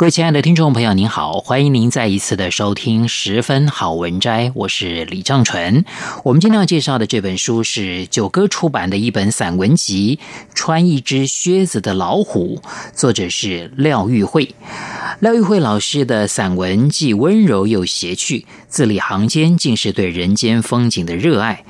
各位亲爱的听众朋友，您好，欢迎您再一次的收听《十分好文摘》，我是李正纯。我们今天要介绍的这本书是九歌出版的一本散文集《穿一只靴子的老虎》，作者是廖玉慧。廖玉慧老师的散文既温柔又谐趣，字里行间尽是对人间风景的热爱。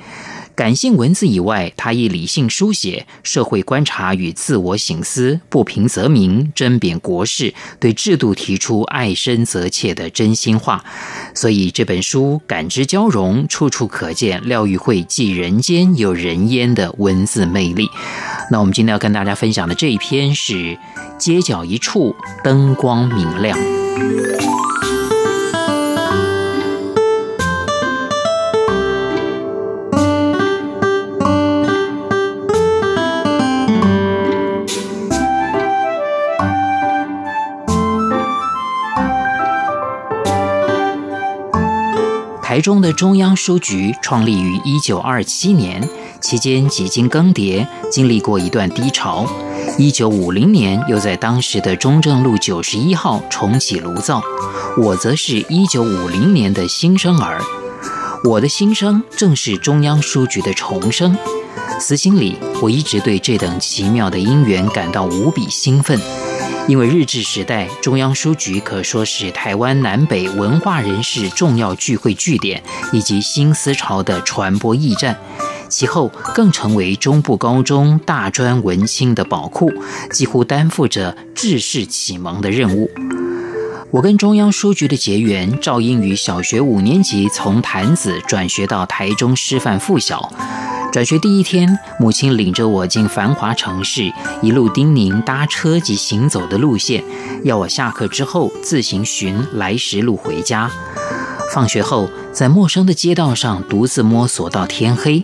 感性文字以外，他以理性书写、社会观察与自我省思，不平则鸣，针砭国事，对制度提出爱深则切的真心话。所以这本书感知交融，处处可见廖玉慧既人间又人烟的文字魅力。那我们今天要跟大家分享的这一篇是《街角一处灯光明亮》。台中的中央书局创立于一九二七年，期间几经更迭，经历过一段低潮。一九五零年又在当时的中正路九十一号重启炉灶。我则是一九五零年的新生儿，我的新生正是中央书局的重生。私心里，我一直对这等奇妙的因缘感到无比兴奋。因为日治时代，中央书局可说是台湾南北文化人士重要聚会据点，以及新思潮的传播驿站。其后更成为中部高中大专文青的宝库，几乎担负着知识启蒙的任务。我跟中央书局的结缘，肇因于小学五年级从潭子转学到台中师范附小。转学第一天，母亲领着我进繁华城市，一路叮咛搭车及行走的路线，要我下课之后自行寻来时路回家。放学后，在陌生的街道上独自摸索到天黑，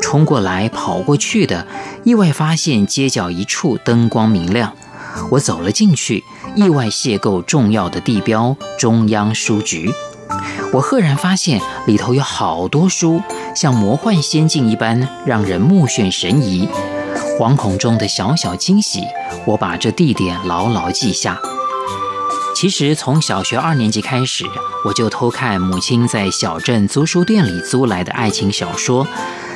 冲过来跑过去的，意外发现街角一处灯光明亮。我走了进去，意外邂逅重要的地标——中央书局。我赫然发现里头有好多书，像魔幻仙境一般，让人目眩神迷。惶恐中的小小惊喜，我把这地点牢牢记下。其实从小学二年级开始，我就偷看母亲在小镇租书店里租来的爱情小说。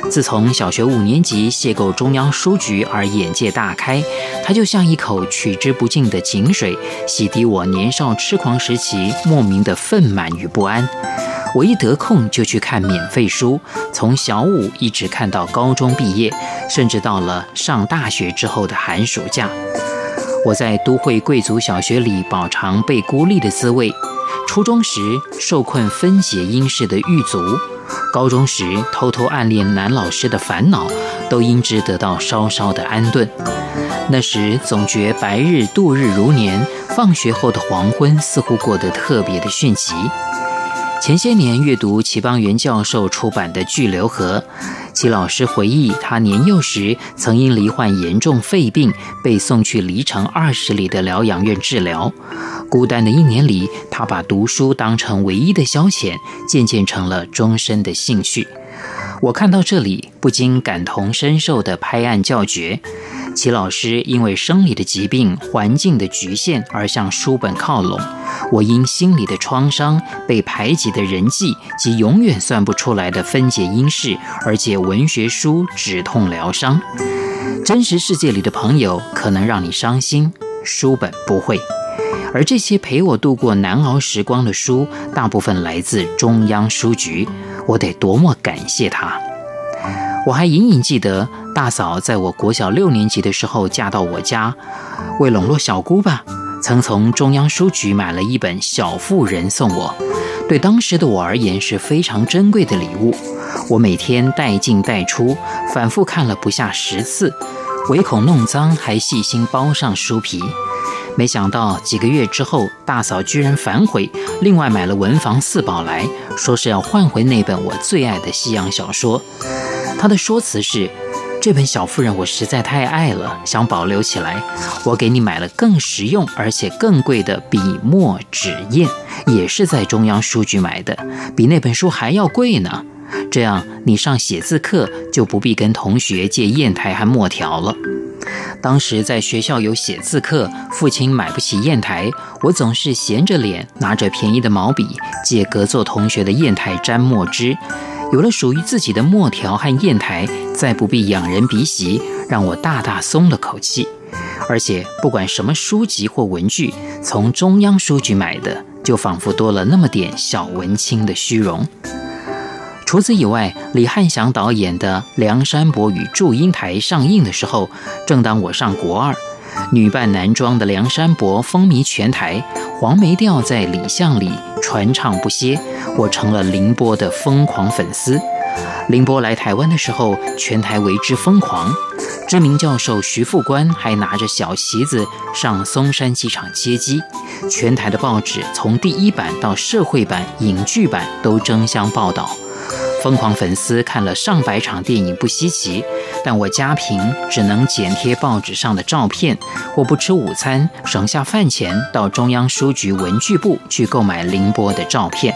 自从小学五年级邂逅中央书局而眼界大开，它就像一口取之不尽的井水，洗涤我年少痴狂时期莫名的愤满与不安。我一得空就去看免费书，从小五一直看到高中毕业，甚至到了上大学之后的寒暑假。我在都会贵族小学里饱尝被孤立的滋味，初中时受困分解英式的狱卒。高中时偷偷暗恋男老师的烦恼，都因之得到稍稍的安顿。那时总觉白日度日如年，放学后的黄昏似乎过得特别的迅疾。前些年阅读齐邦媛教授出版的《巨流河》，齐老师回忆他年幼时曾因罹患严重肺病，被送去离城二十里的疗养院治疗。孤单的一年里，他把读书当成唯一的消遣，渐渐成了终身的兴趣。我看到这里，不禁感同身受地拍案叫绝。齐老师因为生理的疾病、环境的局限而向书本靠拢，我因心理的创伤、被排挤的人际及永远算不出来的分解因式而借文学书止痛疗伤。真实世界里的朋友可能让你伤心，书本不会。而这些陪我度过难熬时光的书，大部分来自中央书局，我得多么感谢他！我还隐隐记得，大嫂在我国小六年级的时候嫁到我家，为笼络小姑吧，曾从中央书局买了一本《小妇人》送我，对当时的我而言是非常珍贵的礼物。我每天带进带出，反复看了不下十次，唯恐弄脏，还细心包上书皮。没想到几个月之后，大嫂居然反悔，另外买了文房四宝来说是要换回那本我最爱的西洋小说。他的说辞是：这本小妇人我实在太爱了，想保留起来。我给你买了更实用而且更贵的笔墨纸砚，也是在中央书局买的，比那本书还要贵呢。这样你上写字课就不必跟同学借砚台和墨条了。当时在学校有写字课，父亲买不起砚台，我总是闲着脸，拿着便宜的毛笔，借隔座同学的砚台沾墨汁。有了属于自己的墨条和砚台，再不必仰人鼻息，让我大大松了口气。而且不管什么书籍或文具，从中央书局买的，就仿佛多了那么点小文青的虚荣。除此以外，李翰祥导演的《梁山伯与祝英台》上映的时候，正当我上国二，女扮男装的梁山伯风靡全台，黄梅调在李巷里传唱不歇，我成了凌波的疯狂粉丝。凌波来台湾的时候，全台为之疯狂。知名教授徐复观还拿着小旗子上松山机场接机，全台的报纸从第一版到社会版、影剧版都争相报道。疯狂粉丝看了上百场电影不稀奇，但我家贫，只能剪贴报纸上的照片。我不吃午餐，省下饭钱到中央书局文具部去购买凌波的照片。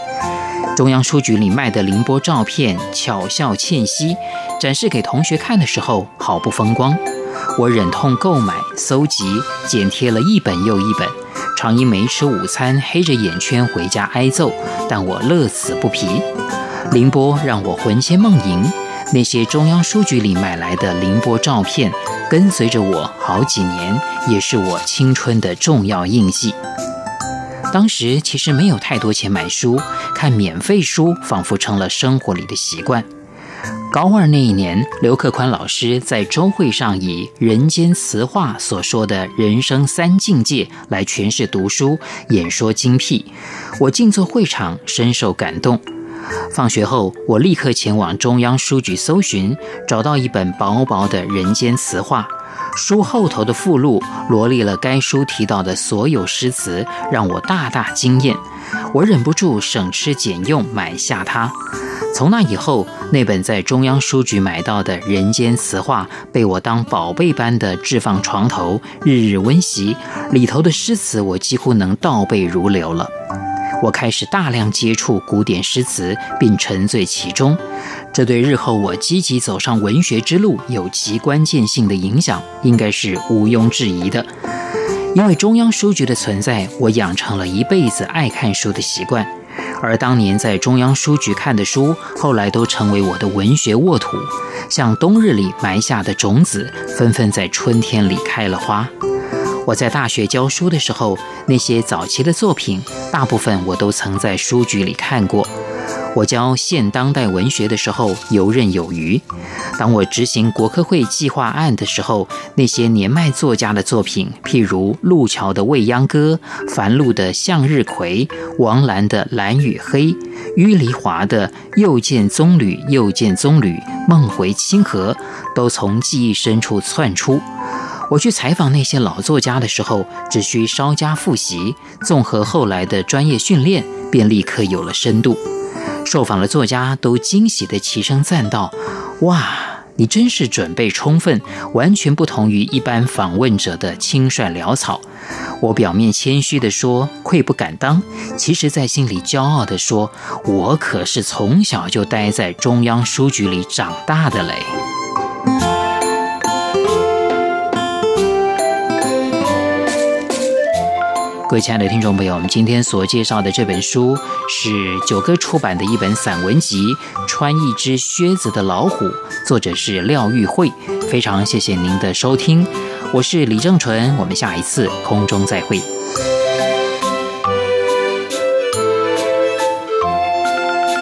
中央书局里卖的凌波照片巧笑倩兮，展示给同学看的时候毫不风光。我忍痛购买、搜集、剪贴了一本又一本，常因没吃午餐黑着眼圈回家挨揍，但我乐此不疲。凌波让我魂牵梦萦，那些中央书局里买来的凌波照片，跟随着我好几年，也是我青春的重要印记。当时其实没有太多钱买书，看免费书仿佛成了生活里的习惯。高二那一年，刘克宽老师在周会上以《人间词话》所说的人生三境界来诠释读书，演说精辟，我静坐会场，深受感动。放学后，我立刻前往中央书局搜寻，找到一本薄薄的《人间词话》。书后头的附录罗列了该书提到的所有诗词，让我大大惊艳。我忍不住省吃俭用买下它。从那以后，那本在中央书局买到的《人间词话》被我当宝贝般的置放床头，日日温习。里头的诗词，我几乎能倒背如流了。我开始大量接触古典诗词，并沉醉其中，这对日后我积极走上文学之路有极关键性的影响，应该是毋庸置疑的。因为中央书局的存在，我养成了一辈子爱看书的习惯，而当年在中央书局看的书，后来都成为我的文学沃土，像冬日里埋下的种子，纷纷在春天里开了花。我在大学教书的时候，那些早期的作品，大部分我都曾在书局里看过。我教现当代文学的时候，游刃有余。当我执行国科会计划案的时候，那些年迈作家的作品，譬如路桥的《未央歌》、樊露的《向日葵》、王兰的《蓝与黑》、郁黎华的《又见棕榈又见棕榈，梦回清河》，都从记忆深处窜出。我去采访那些老作家的时候，只需稍加复习，综合后来的专业训练，便立刻有了深度。受访的作家都惊喜地齐声赞道：“哇，你真是准备充分，完全不同于一般访问者的轻率潦草。”我表面谦虚地说：“愧不敢当。”其实，在心里骄傲地说：“我可是从小就待在中央书局里长大的嘞。”各位亲爱的听众朋友，我们今天所介绍的这本书是九歌出版的一本散文集《穿一只靴子的老虎》，作者是廖玉慧。非常谢谢您的收听，我是李正淳，我们下一次空中再会。